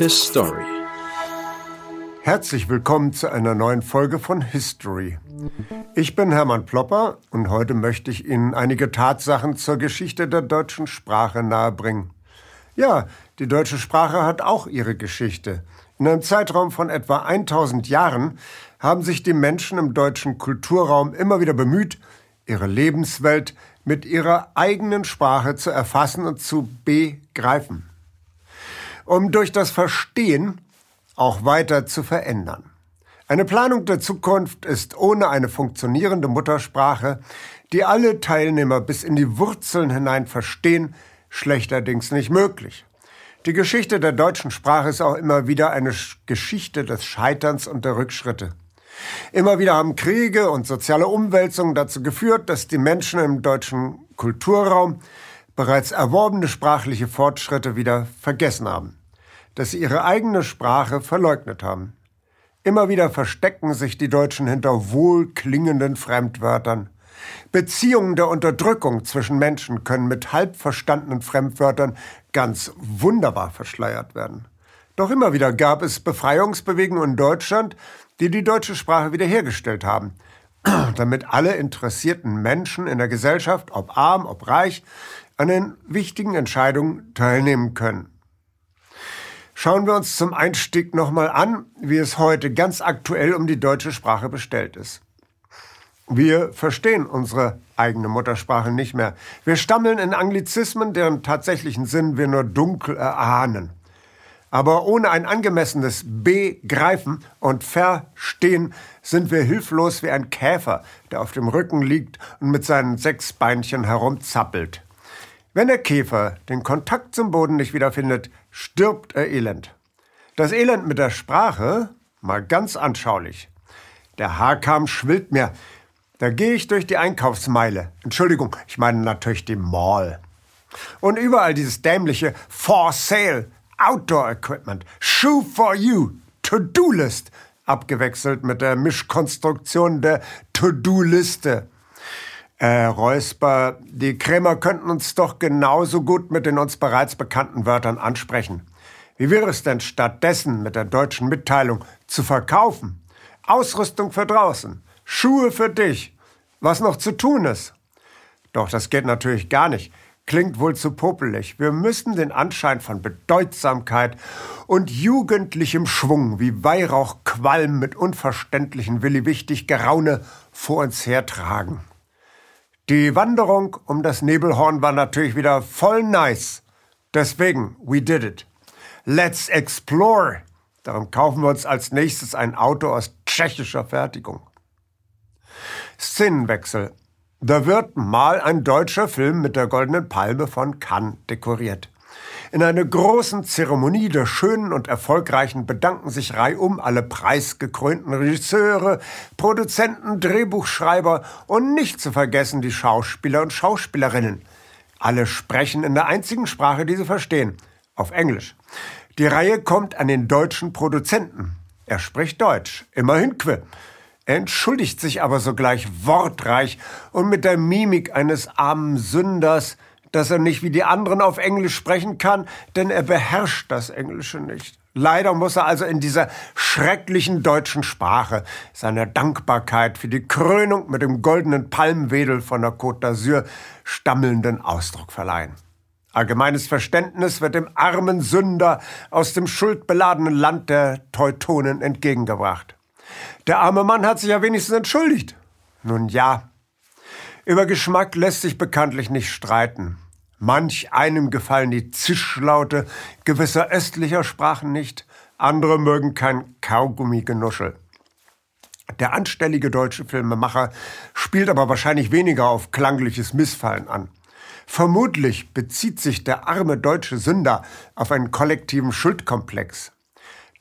His Story. Herzlich willkommen zu einer neuen Folge von History. Ich bin Hermann Plopper und heute möchte ich Ihnen einige Tatsachen zur Geschichte der deutschen Sprache nahebringen. Ja, die deutsche Sprache hat auch ihre Geschichte. In einem Zeitraum von etwa 1000 Jahren haben sich die Menschen im deutschen Kulturraum immer wieder bemüht, ihre Lebenswelt mit ihrer eigenen Sprache zu erfassen und zu begreifen, um durch das Verstehen auch weiter zu verändern. Eine Planung der Zukunft ist ohne eine funktionierende Muttersprache, die alle Teilnehmer bis in die Wurzeln hinein verstehen, schlechterdings nicht möglich. Die Geschichte der deutschen Sprache ist auch immer wieder eine Geschichte des Scheiterns und der Rückschritte. Immer wieder haben Kriege und soziale Umwälzungen dazu geführt, dass die Menschen im deutschen Kulturraum bereits erworbene sprachliche Fortschritte wieder vergessen haben, dass sie ihre eigene Sprache verleugnet haben. Immer wieder verstecken sich die Deutschen hinter wohlklingenden Fremdwörtern. Beziehungen der Unterdrückung zwischen Menschen können mit halb verstandenen Fremdwörtern ganz wunderbar verschleiert werden. Doch immer wieder gab es Befreiungsbewegungen in Deutschland, die die deutsche Sprache wiederhergestellt haben, damit alle interessierten Menschen in der Gesellschaft, ob arm, ob reich, an den wichtigen Entscheidungen teilnehmen können. Schauen wir uns zum Einstieg nochmal an, wie es heute ganz aktuell um die deutsche Sprache bestellt ist. Wir verstehen unsere eigene Muttersprache nicht mehr. Wir stammeln in Anglizismen, deren tatsächlichen Sinn wir nur dunkel erahnen. Aber ohne ein angemessenes Begreifen und Verstehen sind wir hilflos wie ein Käfer, der auf dem Rücken liegt und mit seinen sechs Beinchen herumzappelt. Wenn der Käfer den Kontakt zum Boden nicht wiederfindet, stirbt er elend. Das Elend mit der Sprache mal ganz anschaulich. Der Haarkamm schwillt mir. Da gehe ich durch die Einkaufsmeile. Entschuldigung, ich meine natürlich die Mall. Und überall dieses dämliche For Sale Outdoor Equipment, Shoe for You, To-Do-List, abgewechselt mit der Mischkonstruktion der To-Do-Liste. Äh, Räusper, die Krämer könnten uns doch genauso gut mit den uns bereits bekannten Wörtern ansprechen. Wie wäre es denn stattdessen mit der deutschen Mitteilung zu verkaufen? Ausrüstung für draußen, Schuhe für dich, was noch zu tun ist. Doch das geht natürlich gar nicht klingt wohl zu popelig. Wir müssen den Anschein von Bedeutsamkeit und jugendlichem Schwung wie Weihrauchqualm mit unverständlichen Willi wichtig Geraune vor uns hertragen. Die Wanderung um das Nebelhorn war natürlich wieder voll nice. Deswegen, we did it. Let's explore. Darum kaufen wir uns als nächstes ein Auto aus tschechischer Fertigung. Szenenwechsel. Da wird mal ein deutscher Film mit der Goldenen Palme von Cannes dekoriert. In einer großen Zeremonie der schönen und erfolgreichen bedanken sich reihum alle preisgekrönten Regisseure, Produzenten, Drehbuchschreiber und nicht zu vergessen die Schauspieler und Schauspielerinnen. Alle sprechen in der einzigen Sprache, die sie verstehen, auf Englisch. Die Reihe kommt an den deutschen Produzenten. Er spricht Deutsch, immerhin Quip. Er entschuldigt sich aber sogleich wortreich und mit der Mimik eines armen Sünders, dass er nicht wie die anderen auf Englisch sprechen kann, denn er beherrscht das Englische nicht. Leider muss er also in dieser schrecklichen deutschen Sprache seiner Dankbarkeit für die Krönung mit dem goldenen Palmwedel von der Côte d'Azur stammelnden Ausdruck verleihen. Allgemeines Verständnis wird dem armen Sünder aus dem schuldbeladenen Land der Teutonen entgegengebracht. Der arme Mann hat sich ja wenigstens entschuldigt. Nun ja, über Geschmack lässt sich bekanntlich nicht streiten. Manch einem gefallen die Zischlaute gewisser östlicher Sprachen nicht, andere mögen kein Kaugummi-Genuschel. Der anstellige deutsche Filmemacher spielt aber wahrscheinlich weniger auf klangliches Missfallen an. Vermutlich bezieht sich der arme deutsche Sünder auf einen kollektiven Schuldkomplex.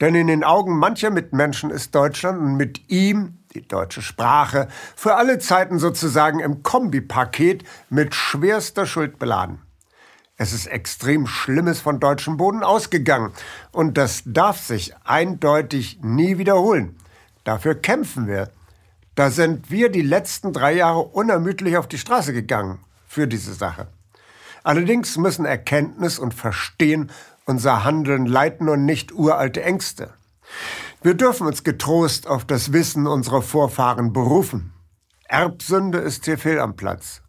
Denn in den Augen mancher Mitmenschen ist Deutschland und mit ihm die deutsche Sprache für alle Zeiten sozusagen im Kombipaket mit schwerster Schuld beladen. Es ist extrem Schlimmes von deutschem Boden ausgegangen und das darf sich eindeutig nie wiederholen. Dafür kämpfen wir. Da sind wir die letzten drei Jahre unermüdlich auf die Straße gegangen für diese Sache. Allerdings müssen Erkenntnis und Verstehen unser Handeln leiten und nicht uralte Ängste. Wir dürfen uns getrost auf das Wissen unserer Vorfahren berufen. Erbsünde ist hier fehl am Platz.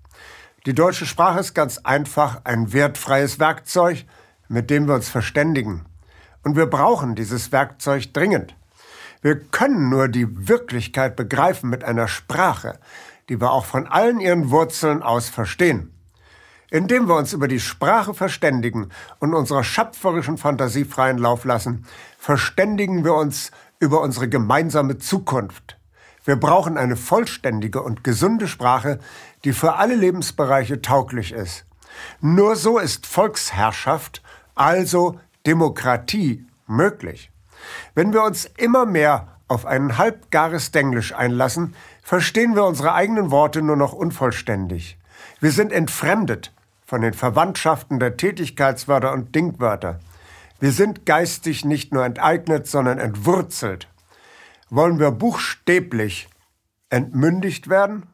Die deutsche Sprache ist ganz einfach ein wertfreies Werkzeug, mit dem wir uns verständigen. Und wir brauchen dieses Werkzeug dringend. Wir können nur die Wirklichkeit begreifen mit einer Sprache, die wir auch von allen ihren Wurzeln aus verstehen. Indem wir uns über die Sprache verständigen und unserer schöpferischen Fantasie freien Lauf lassen, verständigen wir uns über unsere gemeinsame Zukunft. Wir brauchen eine vollständige und gesunde Sprache, die für alle Lebensbereiche tauglich ist. Nur so ist Volksherrschaft, also Demokratie, möglich. Wenn wir uns immer mehr auf ein halbgares Denglisch einlassen, verstehen wir unsere eigenen Worte nur noch unvollständig. Wir sind entfremdet von den Verwandtschaften der Tätigkeitswörter und Dingwörter. Wir sind geistig nicht nur enteignet, sondern entwurzelt. Wollen wir buchstäblich entmündigt werden?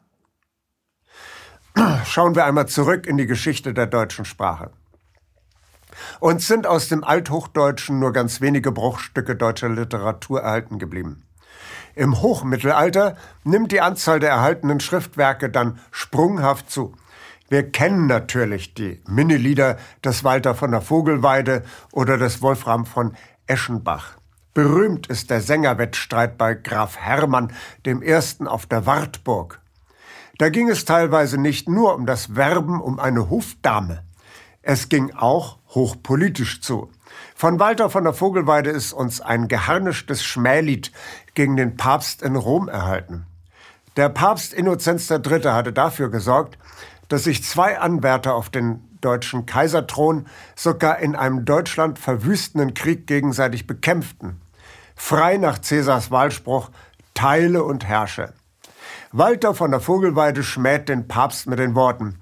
Schauen wir einmal zurück in die Geschichte der deutschen Sprache. Uns sind aus dem Althochdeutschen nur ganz wenige Bruchstücke deutscher Literatur erhalten geblieben. Im Hochmittelalter nimmt die Anzahl der erhaltenen Schriftwerke dann sprunghaft zu. Wir kennen natürlich die Minnelieder des Walter von der Vogelweide oder des Wolfram von Eschenbach. Berühmt ist der Sängerwettstreit bei Graf Hermann dem Ersten auf der Wartburg. Da ging es teilweise nicht nur um das Werben um eine Hofdame. Es ging auch hochpolitisch zu. Von Walter von der Vogelweide ist uns ein geharnischtes Schmählied gegen den Papst in Rom erhalten. Der Papst Innozenz III. hatte dafür gesorgt, dass sich zwei Anwärter auf den deutschen Kaiserthron sogar in einem Deutschland verwüstenden Krieg gegenseitig bekämpften. Frei nach Cäsars Wahlspruch Teile und herrsche. Walter von der Vogelweide schmäht den Papst mit den Worten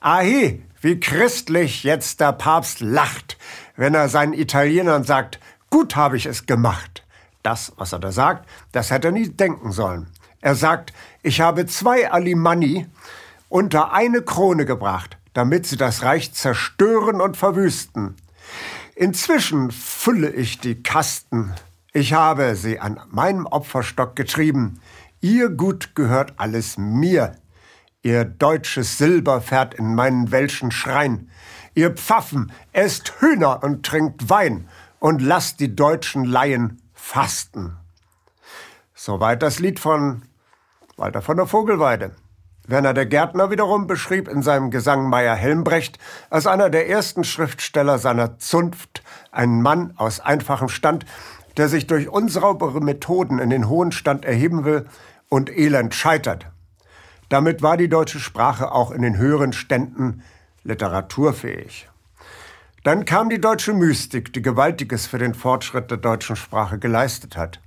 Ahe, wie christlich jetzt der Papst lacht, wenn er seinen Italienern sagt, gut habe ich es gemacht. Das, was er da sagt, das hätte er nie denken sollen. Er sagt, ich habe zwei Alimanni unter eine Krone gebracht, damit sie das Reich zerstören und verwüsten. Inzwischen fülle ich die Kasten. Ich habe sie an meinem Opferstock getrieben. Ihr Gut gehört alles mir. Ihr deutsches Silber fährt in meinen welschen Schrein. Ihr Pfaffen esst Hühner und trinkt Wein und lasst die deutschen Laien fasten. Soweit das Lied von Walter von der Vogelweide. Werner der Gärtner wiederum beschrieb in seinem Gesang Meyer Helmbrecht als einer der ersten Schriftsteller seiner Zunft einen Mann aus einfachem Stand, der sich durch unsaubere Methoden in den hohen Stand erheben will und elend scheitert. Damit war die deutsche Sprache auch in den höheren Ständen literaturfähig. Dann kam die deutsche Mystik, die Gewaltiges für den Fortschritt der deutschen Sprache geleistet hat.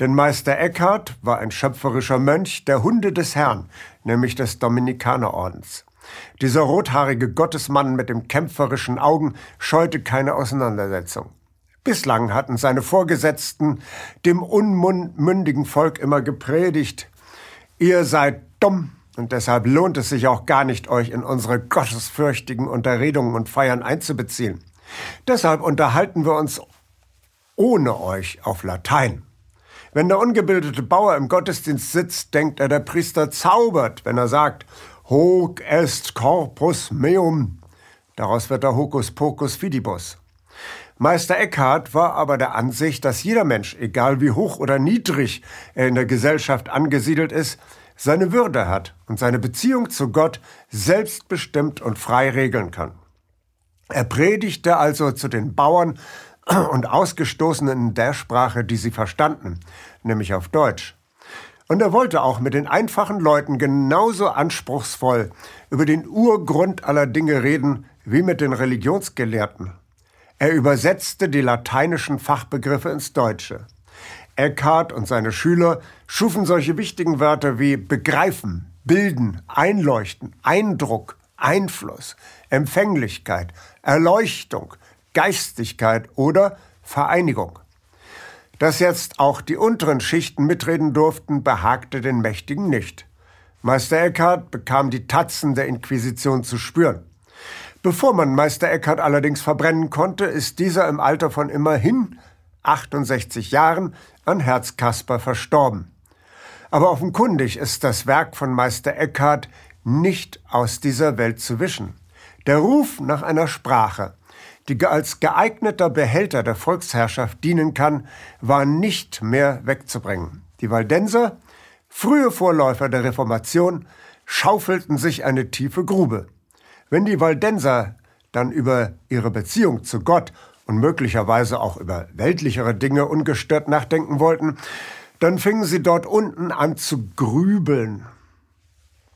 Denn Meister Eckhart war ein schöpferischer Mönch der Hunde des Herrn, nämlich des Dominikanerordens. Dieser rothaarige Gottesmann mit dem kämpferischen Augen scheute keine Auseinandersetzung. Bislang hatten seine Vorgesetzten dem unmündigen Volk immer gepredigt, ihr seid dumm und deshalb lohnt es sich auch gar nicht, euch in unsere gottesfürchtigen Unterredungen und Feiern einzubeziehen. Deshalb unterhalten wir uns ohne euch auf Latein. Wenn der ungebildete Bauer im Gottesdienst sitzt, denkt er, der Priester zaubert, wenn er sagt, Hoc est corpus meum. Daraus wird der Hocus pocus fidibus. Meister Eckhart war aber der Ansicht, dass jeder Mensch, egal wie hoch oder niedrig er in der Gesellschaft angesiedelt ist, seine Würde hat und seine Beziehung zu Gott selbstbestimmt und frei regeln kann. Er predigte also zu den Bauern und Ausgestoßenen in der Sprache, die sie verstanden, nämlich auf Deutsch. Und er wollte auch mit den einfachen Leuten genauso anspruchsvoll über den Urgrund aller Dinge reden wie mit den Religionsgelehrten. Er übersetzte die lateinischen Fachbegriffe ins Deutsche. Eckhart und seine Schüler schufen solche wichtigen Wörter wie begreifen, bilden, einleuchten, Eindruck, Einfluss, Empfänglichkeit, Erleuchtung, Geistigkeit oder Vereinigung. Dass jetzt auch die unteren Schichten mitreden durften, behagte den Mächtigen nicht. Meister Eckhart bekam die Tatzen der Inquisition zu spüren. Bevor man Meister Eckhart allerdings verbrennen konnte, ist dieser im Alter von immerhin 68 Jahren an Herzkasper verstorben. Aber offenkundig ist das Werk von Meister Eckhart nicht aus dieser Welt zu wischen. Der Ruf nach einer Sprache, die als geeigneter Behälter der Volksherrschaft dienen kann, war nicht mehr wegzubringen. Die Waldenser, frühe Vorläufer der Reformation, schaufelten sich eine tiefe Grube. Wenn die Waldenser dann über ihre Beziehung zu Gott und möglicherweise auch über weltlichere Dinge ungestört nachdenken wollten, dann fingen sie dort unten an zu grübeln.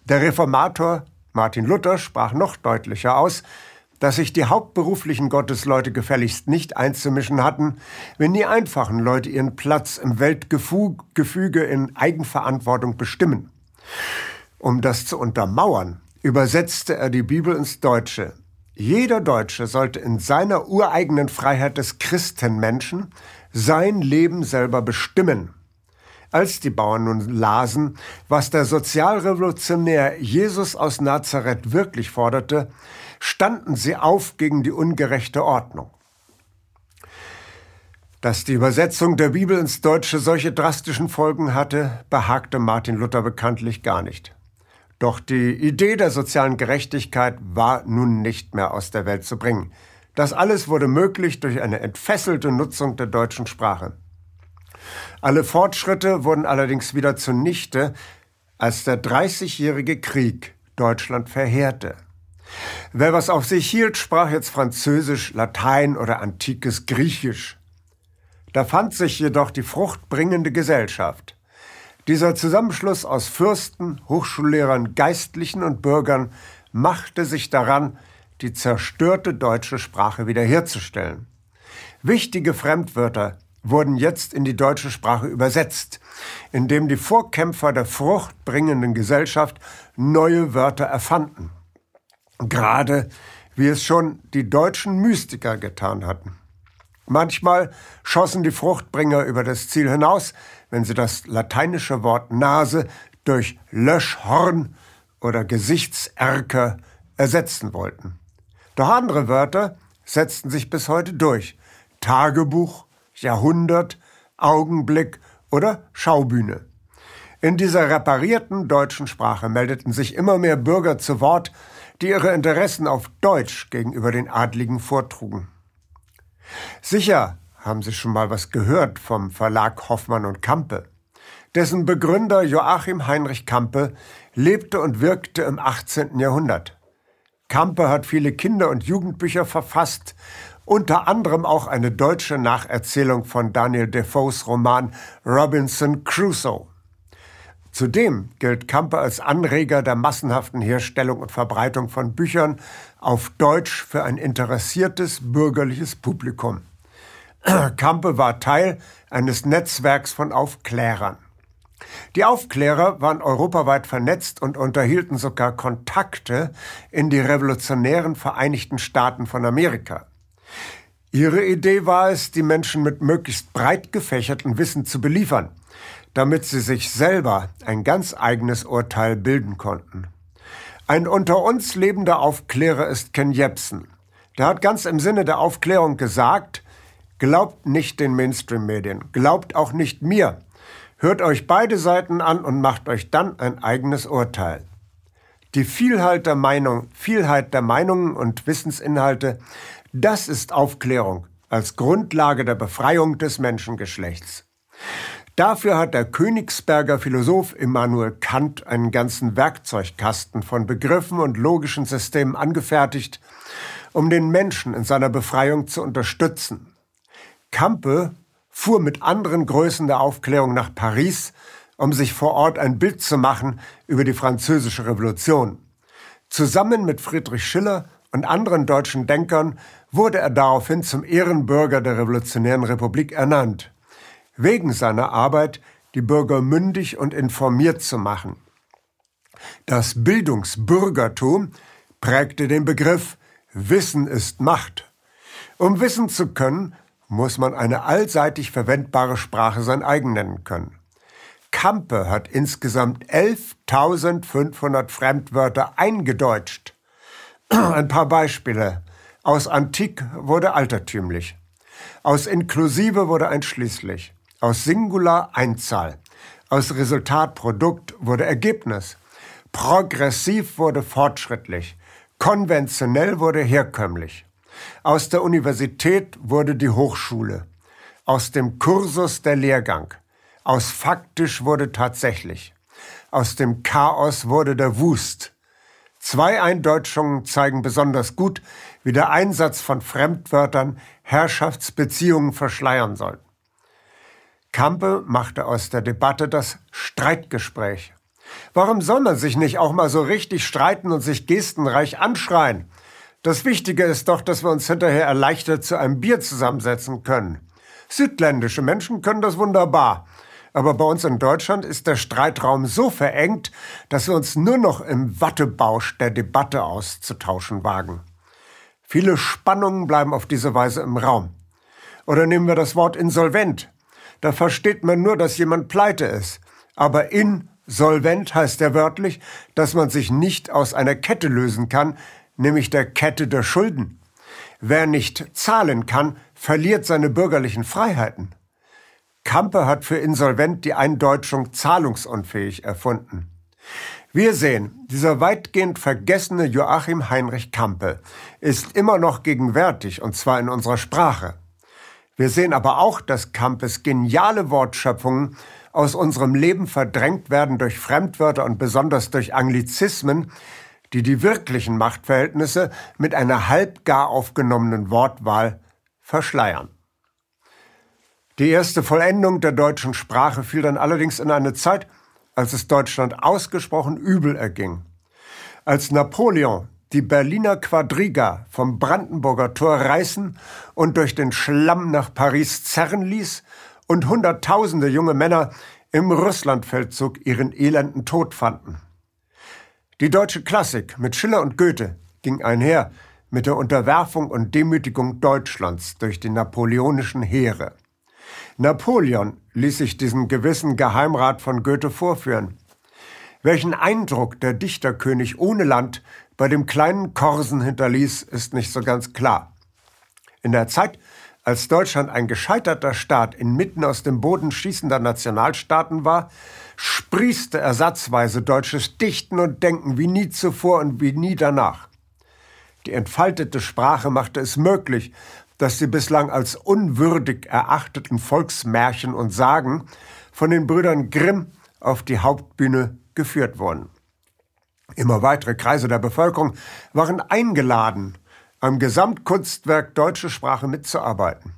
Der Reformator Martin Luther sprach noch deutlicher aus, dass sich die hauptberuflichen Gottesleute gefälligst nicht einzumischen hatten, wenn die einfachen Leute ihren Platz im Weltgefüge in Eigenverantwortung bestimmen. Um das zu untermauern, übersetzte er die Bibel ins Deutsche. Jeder Deutsche sollte in seiner ureigenen Freiheit des Christenmenschen sein Leben selber bestimmen. Als die Bauern nun lasen, was der Sozialrevolutionär Jesus aus Nazareth wirklich forderte, standen sie auf gegen die ungerechte Ordnung. Dass die Übersetzung der Bibel ins Deutsche solche drastischen Folgen hatte, behagte Martin Luther bekanntlich gar nicht. Doch die Idee der sozialen Gerechtigkeit war nun nicht mehr aus der Welt zu bringen. Das alles wurde möglich durch eine entfesselte Nutzung der deutschen Sprache. Alle Fortschritte wurden allerdings wieder zunichte, als der Dreißigjährige Krieg Deutschland verheerte. Wer was auf sich hielt, sprach jetzt Französisch, Latein oder antikes Griechisch. Da fand sich jedoch die fruchtbringende Gesellschaft. Dieser Zusammenschluss aus Fürsten, Hochschullehrern, Geistlichen und Bürgern machte sich daran, die zerstörte deutsche Sprache wiederherzustellen. Wichtige Fremdwörter wurden jetzt in die deutsche Sprache übersetzt, indem die Vorkämpfer der fruchtbringenden Gesellschaft neue Wörter erfanden. Gerade wie es schon die deutschen Mystiker getan hatten. Manchmal schossen die Fruchtbringer über das Ziel hinaus, wenn sie das lateinische Wort Nase durch Löschhorn oder Gesichtserker ersetzen wollten. Doch andere Wörter setzten sich bis heute durch. Tagebuch, Jahrhundert, Augenblick oder Schaubühne. In dieser reparierten deutschen Sprache meldeten sich immer mehr Bürger zu Wort, die ihre Interessen auf Deutsch gegenüber den Adligen vortrugen. Sicher haben Sie schon mal was gehört vom Verlag Hoffmann und Kampe. Dessen Begründer Joachim Heinrich Kampe lebte und wirkte im 18. Jahrhundert. Kampe hat viele Kinder- und Jugendbücher verfasst, unter anderem auch eine deutsche Nacherzählung von Daniel Defoes Roman Robinson Crusoe. Zudem gilt Kampe als Anreger der massenhaften Herstellung und Verbreitung von Büchern auf Deutsch für ein interessiertes bürgerliches Publikum. Kampe war Teil eines Netzwerks von Aufklärern. Die Aufklärer waren europaweit vernetzt und unterhielten sogar Kontakte in die revolutionären Vereinigten Staaten von Amerika. Ihre Idee war es, die Menschen mit möglichst breit gefächertem Wissen zu beliefern, damit sie sich selber ein ganz eigenes Urteil bilden konnten. Ein unter uns lebender Aufklärer ist Ken Jebsen. Der hat ganz im Sinne der Aufklärung gesagt, glaubt nicht den Mainstream-Medien, glaubt auch nicht mir. Hört euch beide Seiten an und macht euch dann ein eigenes Urteil. Die Vielheit der Meinung, Vielheit der Meinungen und Wissensinhalte das ist Aufklärung als Grundlage der Befreiung des Menschengeschlechts. Dafür hat der Königsberger Philosoph Immanuel Kant einen ganzen Werkzeugkasten von Begriffen und logischen Systemen angefertigt, um den Menschen in seiner Befreiung zu unterstützen. Kampe fuhr mit anderen Größen der Aufklärung nach Paris, um sich vor Ort ein Bild zu machen über die französische Revolution. Zusammen mit Friedrich Schiller und anderen deutschen Denkern wurde er daraufhin zum Ehrenbürger der Revolutionären Republik ernannt, wegen seiner Arbeit, die Bürger mündig und informiert zu machen. Das Bildungsbürgertum prägte den Begriff Wissen ist Macht. Um wissen zu können, muss man eine allseitig verwendbare Sprache sein eigen nennen können. Kampe hat insgesamt 11.500 Fremdwörter eingedeutscht Ein paar Beispiele. Aus antik wurde altertümlich. Aus inklusive wurde einschließlich. Aus Singular Einzahl. Aus Resultat Produkt wurde Ergebnis. Progressiv wurde fortschrittlich. Konventionell wurde herkömmlich. Aus der Universität wurde die Hochschule. Aus dem Kursus der Lehrgang. Aus faktisch wurde tatsächlich. Aus dem Chaos wurde der Wust. Zwei Eindeutschungen zeigen besonders gut, wie der Einsatz von Fremdwörtern Herrschaftsbeziehungen verschleiern soll. Kampe machte aus der Debatte das Streitgespräch. Warum soll man sich nicht auch mal so richtig streiten und sich gestenreich anschreien? Das Wichtige ist doch, dass wir uns hinterher erleichtert zu einem Bier zusammensetzen können. Südländische Menschen können das wunderbar. Aber bei uns in Deutschland ist der Streitraum so verengt, dass wir uns nur noch im Wattebausch der Debatte auszutauschen wagen. Viele Spannungen bleiben auf diese Weise im Raum. Oder nehmen wir das Wort insolvent. Da versteht man nur, dass jemand pleite ist. Aber insolvent heißt ja wörtlich, dass man sich nicht aus einer Kette lösen kann, nämlich der Kette der Schulden. Wer nicht zahlen kann, verliert seine bürgerlichen Freiheiten. Kampe hat für insolvent die Eindeutschung zahlungsunfähig erfunden. Wir sehen, dieser weitgehend vergessene Joachim Heinrich Kampe ist immer noch gegenwärtig, und zwar in unserer Sprache. Wir sehen aber auch, dass Kampes geniale Wortschöpfungen aus unserem Leben verdrängt werden durch Fremdwörter und besonders durch Anglizismen, die die wirklichen Machtverhältnisse mit einer halbgar aufgenommenen Wortwahl verschleiern. Die erste Vollendung der deutschen Sprache fiel dann allerdings in eine Zeit, als es Deutschland ausgesprochen übel erging. Als Napoleon die Berliner Quadriga vom Brandenburger Tor reißen und durch den Schlamm nach Paris zerren ließ und Hunderttausende junge Männer im Russlandfeldzug ihren elenden Tod fanden. Die deutsche Klassik mit Schiller und Goethe ging einher mit der Unterwerfung und Demütigung Deutschlands durch die napoleonischen Heere. Napoleon ließ sich diesen gewissen Geheimrat von Goethe vorführen. Welchen Eindruck der Dichterkönig ohne Land bei dem kleinen Korsen hinterließ, ist nicht so ganz klar. In der Zeit, als Deutschland ein gescheiterter Staat inmitten aus dem Boden schießender Nationalstaaten war, sprießte ersatzweise deutsches Dichten und Denken wie nie zuvor und wie nie danach. Die entfaltete Sprache machte es möglich, dass die bislang als unwürdig erachteten Volksmärchen und Sagen von den Brüdern Grimm auf die Hauptbühne geführt wurden. Immer weitere Kreise der Bevölkerung waren eingeladen, am Gesamtkunstwerk deutsche Sprache mitzuarbeiten.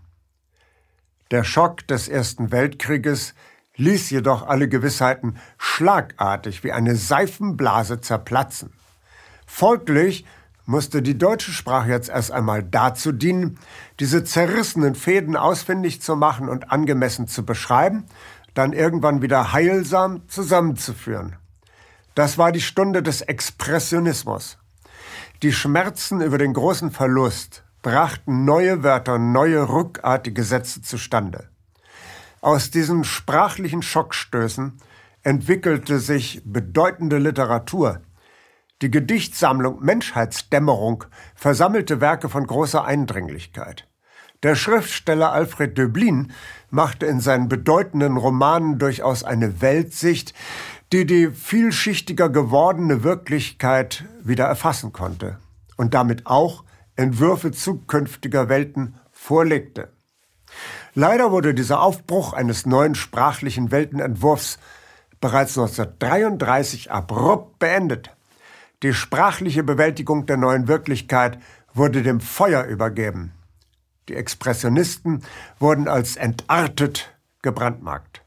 Der Schock des Ersten Weltkrieges ließ jedoch alle Gewissheiten schlagartig wie eine Seifenblase zerplatzen. Folglich musste die deutsche Sprache jetzt erst einmal dazu dienen, diese zerrissenen Fäden ausfindig zu machen und angemessen zu beschreiben, dann irgendwann wieder heilsam zusammenzuführen. Das war die Stunde des Expressionismus. Die Schmerzen über den großen Verlust brachten neue Wörter, neue rückartige Sätze zustande. Aus diesen sprachlichen Schockstößen entwickelte sich bedeutende Literatur. Die Gedichtsammlung Menschheitsdämmerung versammelte Werke von großer Eindringlichkeit. Der Schriftsteller Alfred Döblin machte in seinen bedeutenden Romanen durchaus eine Weltsicht, die die vielschichtiger gewordene Wirklichkeit wieder erfassen konnte und damit auch Entwürfe zukünftiger Welten vorlegte. Leider wurde dieser Aufbruch eines neuen sprachlichen Weltenentwurfs bereits 1933 abrupt beendet. Die sprachliche Bewältigung der neuen Wirklichkeit wurde dem Feuer übergeben. Die Expressionisten wurden als entartet gebrandmarkt.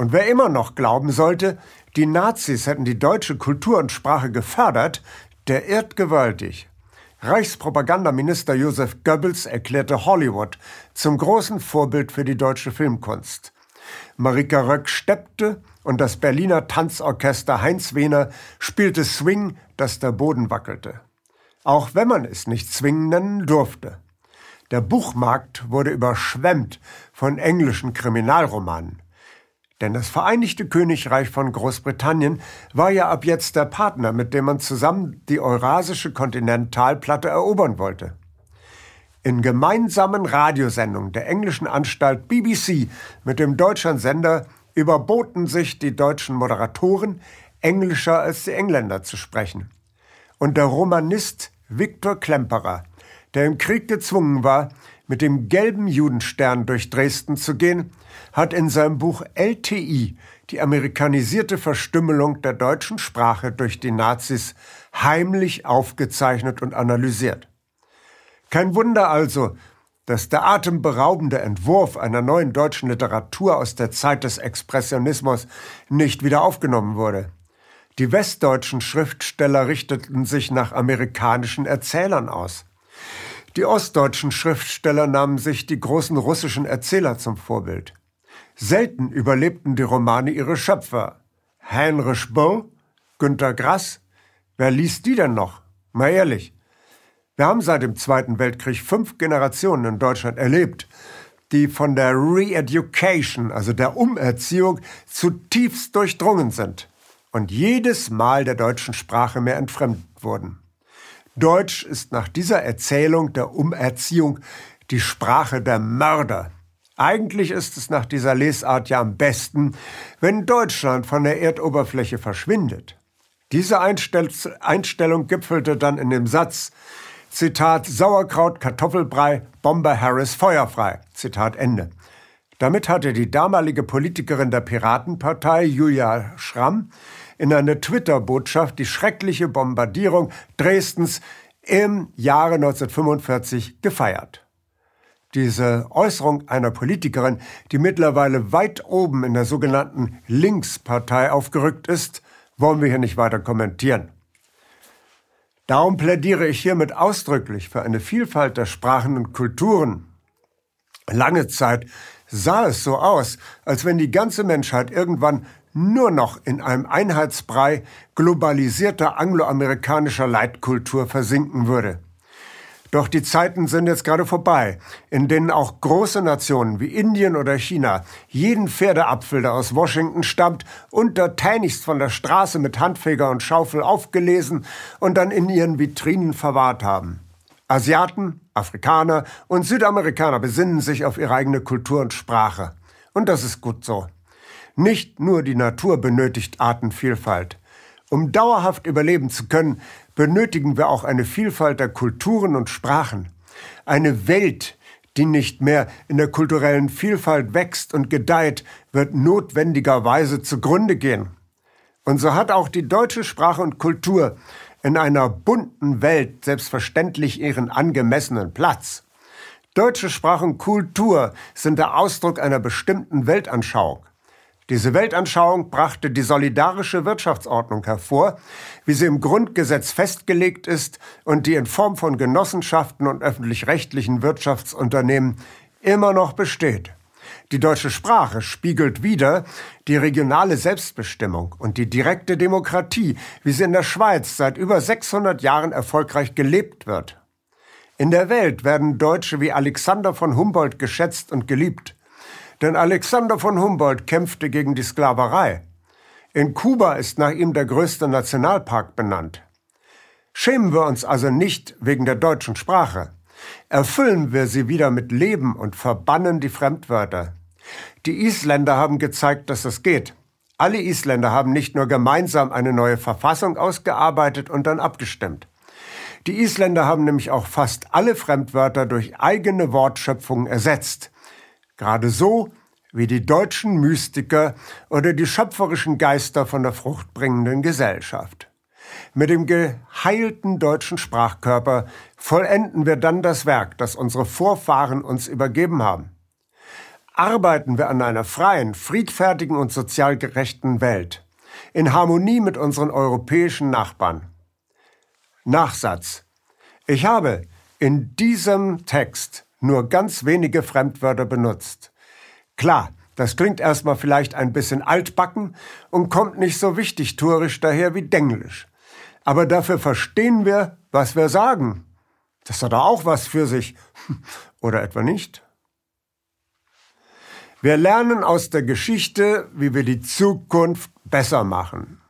Und wer immer noch glauben sollte, die Nazis hätten die deutsche Kultur und Sprache gefördert, der irrt gewaltig. Reichspropagandaminister Josef Goebbels erklärte Hollywood zum großen Vorbild für die deutsche Filmkunst. Marika Röck steppte und das Berliner Tanzorchester Heinz Wehner spielte Swing, dass der Boden wackelte. Auch wenn man es nicht Swing nennen durfte. Der Buchmarkt wurde überschwemmt von englischen Kriminalromanen. Denn das Vereinigte Königreich von Großbritannien war ja ab jetzt der Partner, mit dem man zusammen die eurasische Kontinentalplatte erobern wollte. In gemeinsamen Radiosendungen der englischen Anstalt BBC mit dem deutschen Sender überboten sich die deutschen Moderatoren, englischer als die Engländer zu sprechen. Und der Romanist Viktor Klemperer, der im Krieg gezwungen war, mit dem gelben Judenstern durch Dresden zu gehen, hat in seinem Buch LTI die amerikanisierte Verstümmelung der deutschen Sprache durch die Nazis heimlich aufgezeichnet und analysiert. Kein Wunder also, dass der atemberaubende Entwurf einer neuen deutschen Literatur aus der Zeit des Expressionismus nicht wieder aufgenommen wurde. Die westdeutschen Schriftsteller richteten sich nach amerikanischen Erzählern aus. Die ostdeutschen Schriftsteller nahmen sich die großen russischen Erzähler zum Vorbild. Selten überlebten die Romane ihre Schöpfer. Heinrich Böll, Günter Grass, wer liest die denn noch? Mal ehrlich. Wir haben seit dem Zweiten Weltkrieg fünf Generationen in Deutschland erlebt, die von der Re-Education, also der Umerziehung, zutiefst durchdrungen sind und jedes Mal der deutschen Sprache mehr entfremdet wurden. Deutsch ist nach dieser Erzählung der Umerziehung die Sprache der Mörder. Eigentlich ist es nach dieser Lesart ja am besten, wenn Deutschland von der Erdoberfläche verschwindet. Diese Einstell Einstellung gipfelte dann in dem Satz, Zitat Sauerkraut, Kartoffelbrei, Bomber Harris feuerfrei. Zitat Ende. Damit hatte die damalige Politikerin der Piratenpartei, Julia Schramm, in einer Twitter-Botschaft die schreckliche Bombardierung Dresdens im Jahre 1945 gefeiert. Diese Äußerung einer Politikerin, die mittlerweile weit oben in der sogenannten Linkspartei aufgerückt ist, wollen wir hier nicht weiter kommentieren. Darum plädiere ich hiermit ausdrücklich für eine Vielfalt der Sprachen und Kulturen. Lange Zeit sah es so aus, als wenn die ganze Menschheit irgendwann nur noch in einem Einheitsbrei globalisierter angloamerikanischer Leitkultur versinken würde. Doch die Zeiten sind jetzt gerade vorbei, in denen auch große Nationen wie Indien oder China jeden Pferdeapfel, der aus Washington stammt, untertänigst von der Straße mit Handfeger und Schaufel aufgelesen und dann in ihren Vitrinen verwahrt haben. Asiaten, Afrikaner und Südamerikaner besinnen sich auf ihre eigene Kultur und Sprache. Und das ist gut so. Nicht nur die Natur benötigt Artenvielfalt. Um dauerhaft überleben zu können, benötigen wir auch eine Vielfalt der Kulturen und Sprachen. Eine Welt, die nicht mehr in der kulturellen Vielfalt wächst und gedeiht, wird notwendigerweise zugrunde gehen. Und so hat auch die deutsche Sprache und Kultur in einer bunten Welt selbstverständlich ihren angemessenen Platz. Deutsche Sprache und Kultur sind der Ausdruck einer bestimmten Weltanschauung. Diese Weltanschauung brachte die solidarische Wirtschaftsordnung hervor, wie sie im Grundgesetz festgelegt ist und die in Form von Genossenschaften und öffentlich-rechtlichen Wirtschaftsunternehmen immer noch besteht. Die deutsche Sprache spiegelt wider die regionale Selbstbestimmung und die direkte Demokratie, wie sie in der Schweiz seit über 600 Jahren erfolgreich gelebt wird. In der Welt werden Deutsche wie Alexander von Humboldt geschätzt und geliebt. Denn Alexander von Humboldt kämpfte gegen die Sklaverei. In Kuba ist nach ihm der größte Nationalpark benannt. Schämen wir uns also nicht wegen der deutschen Sprache. Erfüllen wir sie wieder mit Leben und verbannen die Fremdwörter. Die Isländer haben gezeigt, dass das geht. Alle Isländer haben nicht nur gemeinsam eine neue Verfassung ausgearbeitet und dann abgestimmt. Die Isländer haben nämlich auch fast alle Fremdwörter durch eigene Wortschöpfungen ersetzt. Gerade so wie die deutschen Mystiker oder die schöpferischen Geister von der fruchtbringenden Gesellschaft. Mit dem geheilten deutschen Sprachkörper vollenden wir dann das Werk, das unsere Vorfahren uns übergeben haben. Arbeiten wir an einer freien, friedfertigen und sozial gerechten Welt, in Harmonie mit unseren europäischen Nachbarn. Nachsatz. Ich habe in diesem Text nur ganz wenige Fremdwörter benutzt. Klar, das klingt erstmal vielleicht ein bisschen altbacken und kommt nicht so wichtig tourisch daher wie Denglisch. Aber dafür verstehen wir, was wir sagen. Das hat auch was für sich. Oder etwa nicht? Wir lernen aus der Geschichte, wie wir die Zukunft besser machen.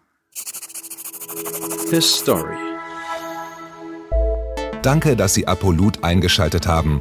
His Story. Danke, dass Sie Apolut eingeschaltet haben.